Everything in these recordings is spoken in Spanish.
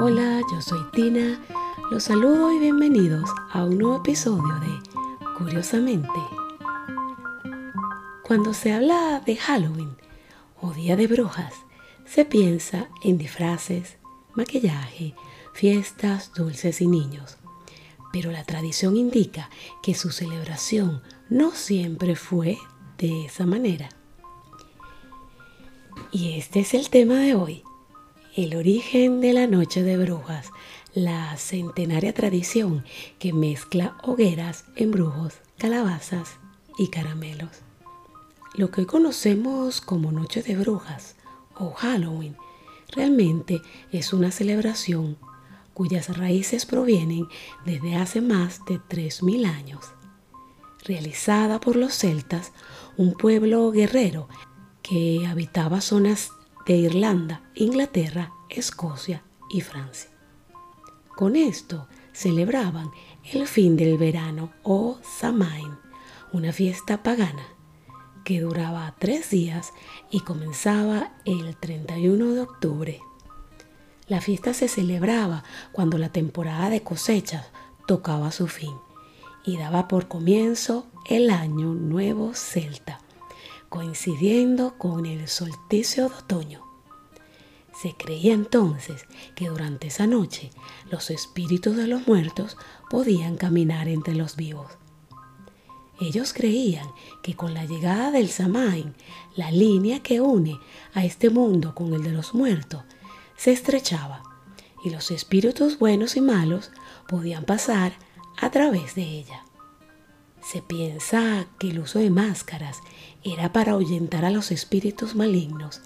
Hola, yo soy Tina. Los saludo y bienvenidos a un nuevo episodio de Curiosamente. Cuando se habla de Halloween o Día de Brujas, se piensa en disfraces, maquillaje, fiestas, dulces y niños. Pero la tradición indica que su celebración no siempre fue de esa manera. Y este es el tema de hoy, el origen de la Noche de Brujas, la centenaria tradición que mezcla hogueras, embrujos, calabazas y caramelos. Lo que hoy conocemos como Noche de Brujas o Halloween realmente es una celebración cuyas raíces provienen desde hace más de 3.000 años, realizada por los celtas, un pueblo guerrero que habitaba zonas Irlanda, Inglaterra, Escocia y Francia. Con esto celebraban el fin del verano o Samain, una fiesta pagana que duraba tres días y comenzaba el 31 de octubre. La fiesta se celebraba cuando la temporada de cosechas tocaba su fin y daba por comienzo el año nuevo celta, coincidiendo con el solsticio de otoño. Se creía entonces que durante esa noche los espíritus de los muertos podían caminar entre los vivos. Ellos creían que con la llegada del Samain, la línea que une a este mundo con el de los muertos, se estrechaba y los espíritus buenos y malos podían pasar a través de ella. Se piensa que el uso de máscaras era para ahuyentar a los espíritus malignos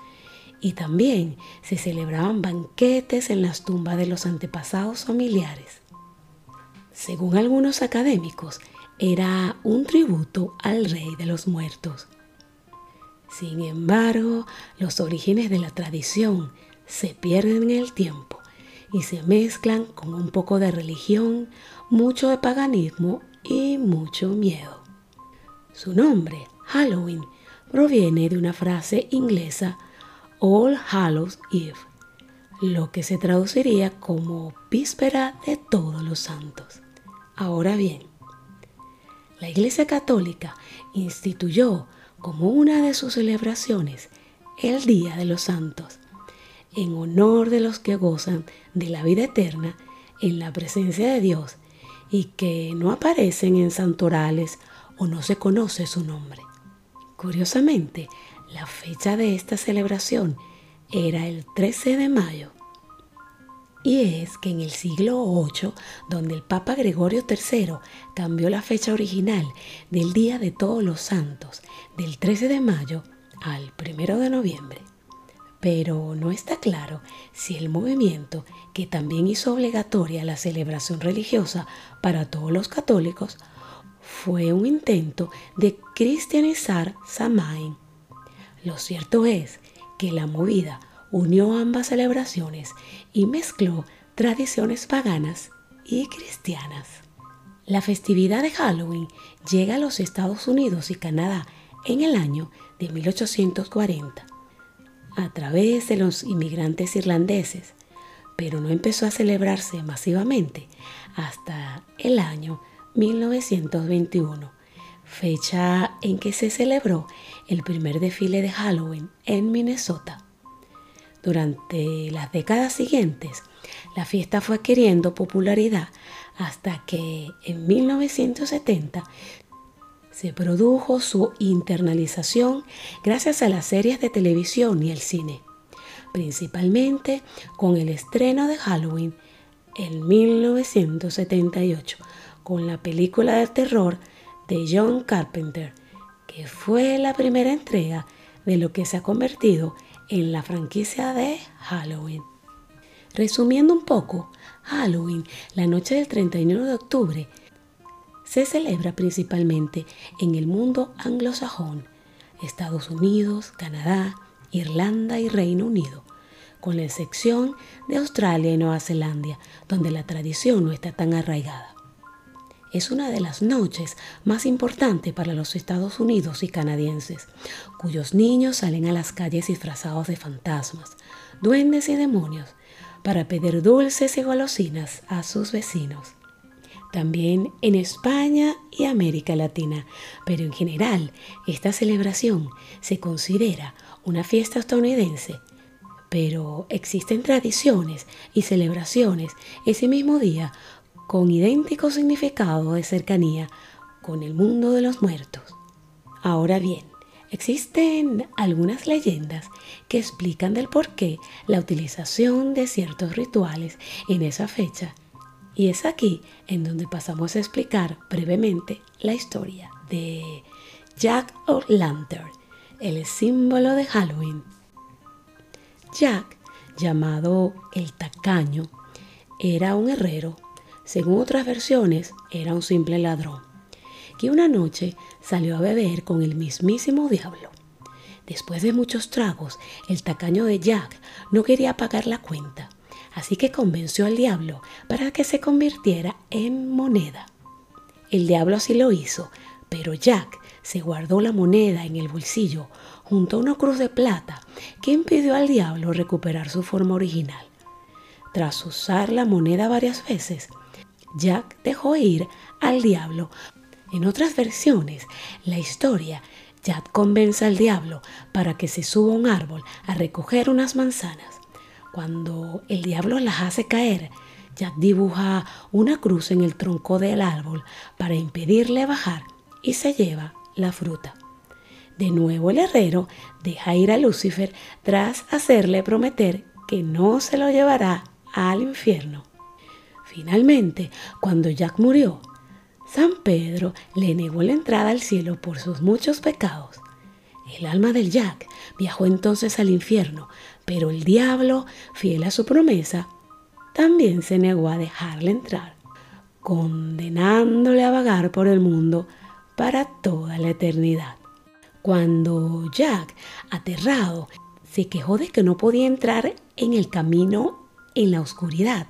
y también se celebraban banquetes en las tumbas de los antepasados familiares. Según algunos académicos, era un tributo al rey de los muertos. Sin embargo, los orígenes de la tradición se pierden en el tiempo y se mezclan con un poco de religión, mucho de paganismo y mucho miedo. Su nombre, Halloween, proviene de una frase inglesa All Hallows Eve, lo que se traduciría como víspera de todos los santos. Ahora bien, la Iglesia Católica instituyó como una de sus celebraciones el Día de los Santos, en honor de los que gozan de la vida eterna en la presencia de Dios y que no aparecen en santorales o no se conoce su nombre. Curiosamente, la fecha de esta celebración era el 13 de mayo. Y es que en el siglo VIII, donde el Papa Gregorio III cambió la fecha original del Día de Todos los Santos, del 13 de mayo al 1 de noviembre pero no está claro si el movimiento, que también hizo obligatoria la celebración religiosa para todos los católicos, fue un intento de cristianizar Samain. Lo cierto es que la movida unió ambas celebraciones y mezcló tradiciones paganas y cristianas. La festividad de Halloween llega a los Estados Unidos y Canadá en el año de 1840 a través de los inmigrantes irlandeses, pero no empezó a celebrarse masivamente hasta el año 1921, fecha en que se celebró el primer desfile de Halloween en Minnesota. Durante las décadas siguientes, la fiesta fue adquiriendo popularidad hasta que en 1970 se produjo su internalización gracias a las series de televisión y el cine, principalmente con el estreno de Halloween en 1978, con la película de terror de John Carpenter, que fue la primera entrega de lo que se ha convertido en la franquicia de Halloween. Resumiendo un poco, Halloween, la noche del 31 de octubre, se celebra principalmente en el mundo anglosajón, Estados Unidos, Canadá, Irlanda y Reino Unido, con la excepción de Australia y Nueva Zelanda, donde la tradición no está tan arraigada. Es una de las noches más importantes para los Estados Unidos y canadienses, cuyos niños salen a las calles disfrazados de fantasmas, duendes y demonios para pedir dulces y golosinas a sus vecinos. También en España y América Latina, pero en general esta celebración se considera una fiesta estadounidense pero existen tradiciones y celebraciones ese mismo día con idéntico significado de cercanía con el mundo de los muertos. Ahora bien, existen algunas leyendas que explican del porqué la utilización de ciertos rituales en esa fecha. Y es aquí en donde pasamos a explicar brevemente la historia de Jack O'Lantern, el símbolo de Halloween. Jack, llamado el tacaño, era un herrero. Según otras versiones, era un simple ladrón, que una noche salió a beber con el mismísimo diablo. Después de muchos tragos, el tacaño de Jack no quería pagar la cuenta, así que convenció al diablo para que se convirtiera en moneda. El diablo así lo hizo, pero Jack se guardó la moneda en el bolsillo junto a una cruz de plata que impidió al diablo recuperar su forma original. Tras usar la moneda varias veces, Jack dejó ir al diablo. En otras versiones, la historia, Jack convence al diablo para que se suba a un árbol a recoger unas manzanas. Cuando el diablo las hace caer, Jack dibuja una cruz en el tronco del árbol para impedirle bajar y se lleva la fruta. De nuevo el herrero deja ir a Lucifer tras hacerle prometer que no se lo llevará al infierno. Finalmente, cuando Jack murió, San Pedro le negó la entrada al cielo por sus muchos pecados. El alma del Jack viajó entonces al infierno, pero el diablo, fiel a su promesa, también se negó a dejarle entrar, condenándole a vagar por el mundo para toda la eternidad. Cuando Jack, aterrado, se quejó de que no podía entrar en el camino en la oscuridad,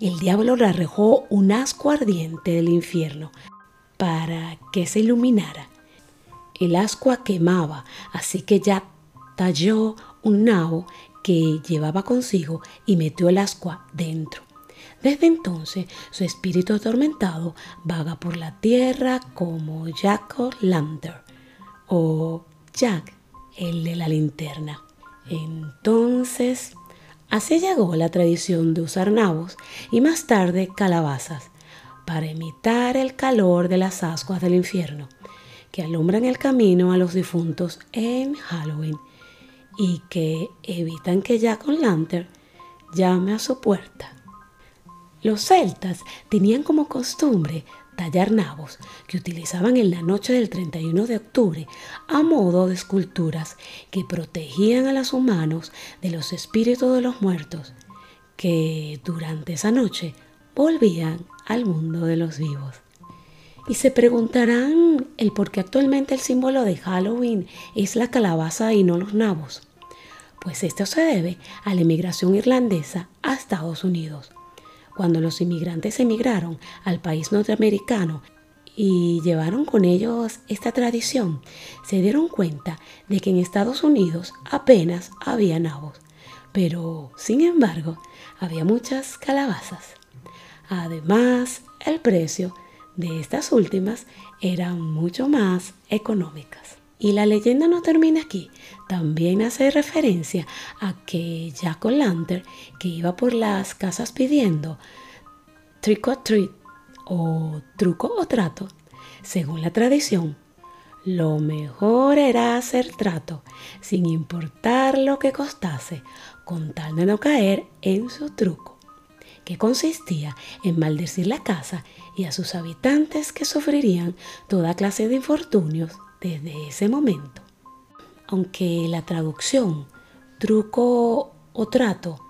el diablo le arrojó un asco ardiente del infierno para que se iluminara. El ascua quemaba, así que Jack talló un nabo que llevaba consigo y metió el ascua dentro. Desde entonces su espíritu atormentado vaga por la tierra como Jack Lantern o Jack, el de la linterna. Entonces, así llegó la tradición de usar nabos y más tarde calabazas para imitar el calor de las ascuas del infierno que alumbran el camino a los difuntos en Halloween y que evitan que Jack Lantern llame a su puerta. Los celtas tenían como costumbre tallar nabos que utilizaban en la noche del 31 de octubre a modo de esculturas que protegían a los humanos de los espíritus de los muertos que durante esa noche volvían al mundo de los vivos. Y se preguntarán el por qué actualmente el símbolo de Halloween es la calabaza y no los nabos. Pues esto se debe a la inmigración irlandesa a Estados Unidos cuando los inmigrantes emigraron al país norteamericano y llevaron con ellos esta tradición, se dieron cuenta de que en Estados Unidos apenas había nabos, pero sin embargo había muchas calabazas. Además, el precio de estas últimas era mucho más económicas. Y la leyenda no termina aquí. También hace referencia a que Jack O'Lantern, que iba por las casas pidiendo trick or treat o truco o trato, según la tradición, lo mejor era hacer trato, sin importar lo que costase, con tal de no caer en su truco, que consistía en maldecir la casa y a sus habitantes que sufrirían toda clase de infortunios desde ese momento. Aunque la traducción truco o trato,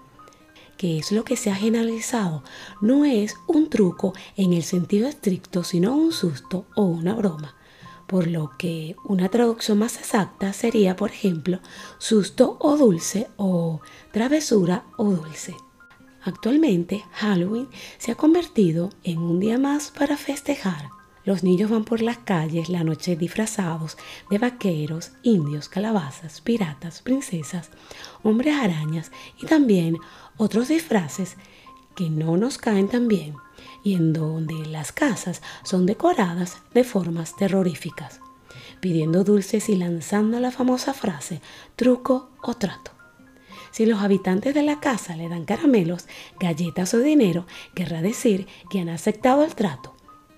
que es lo que se ha generalizado, no es un truco en el sentido estricto, sino un susto o una broma. Por lo que una traducción más exacta sería, por ejemplo, susto o dulce o travesura o dulce. Actualmente, Halloween se ha convertido en un día más para festejar Los niños van por las calles la noche disfrazados de vaqueros, indios, calabazas, piratas, princesas, hombres arañas y también otros disfraces que no nos caen tan bien y en donde las casas son decoradas de formas terroríficas, pidiendo dulces y lanzando la famosa frase truco o trato. Si los habitantes de la casa le dan caramelos, galletas o dinero, querrá decir que han aceptado el trato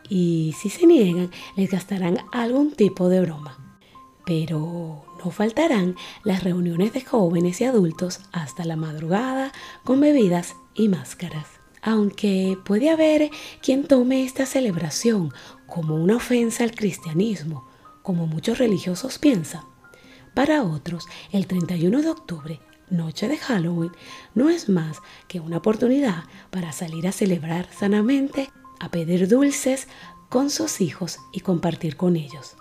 y si se niegan les gastarán algún tipo de broma. Pero no faltarán las reuniones de jóvenes y adultos hasta la madrugada con bebidas y máscaras. Aunque puede haber quien tome esta celebración como una ofensa al cristianismo, como muchos religiosos piensan, para otros el 31 de octubre, noche de Halloween, no es más que una oportunidad para salir a celebrar sanamente a pedir dulces con sus hijos y compartir con ellos,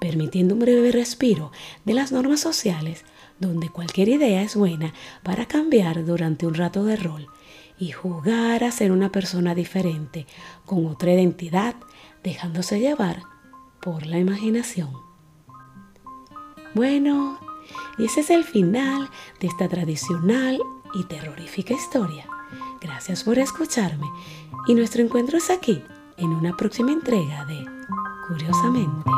permitiendo un breve respiro de las normas sociales donde cualquier idea es buena para cambiar durante un rato de rol y jugar a ser una persona diferente, con otra identidad, dejándose llevar por la imaginación. Bueno, y ese es el final de esta tradicional y terrorífica historia. Gracias por escucharme y nuestro encuentro es aquí, en una próxima entrega de Curiosamente.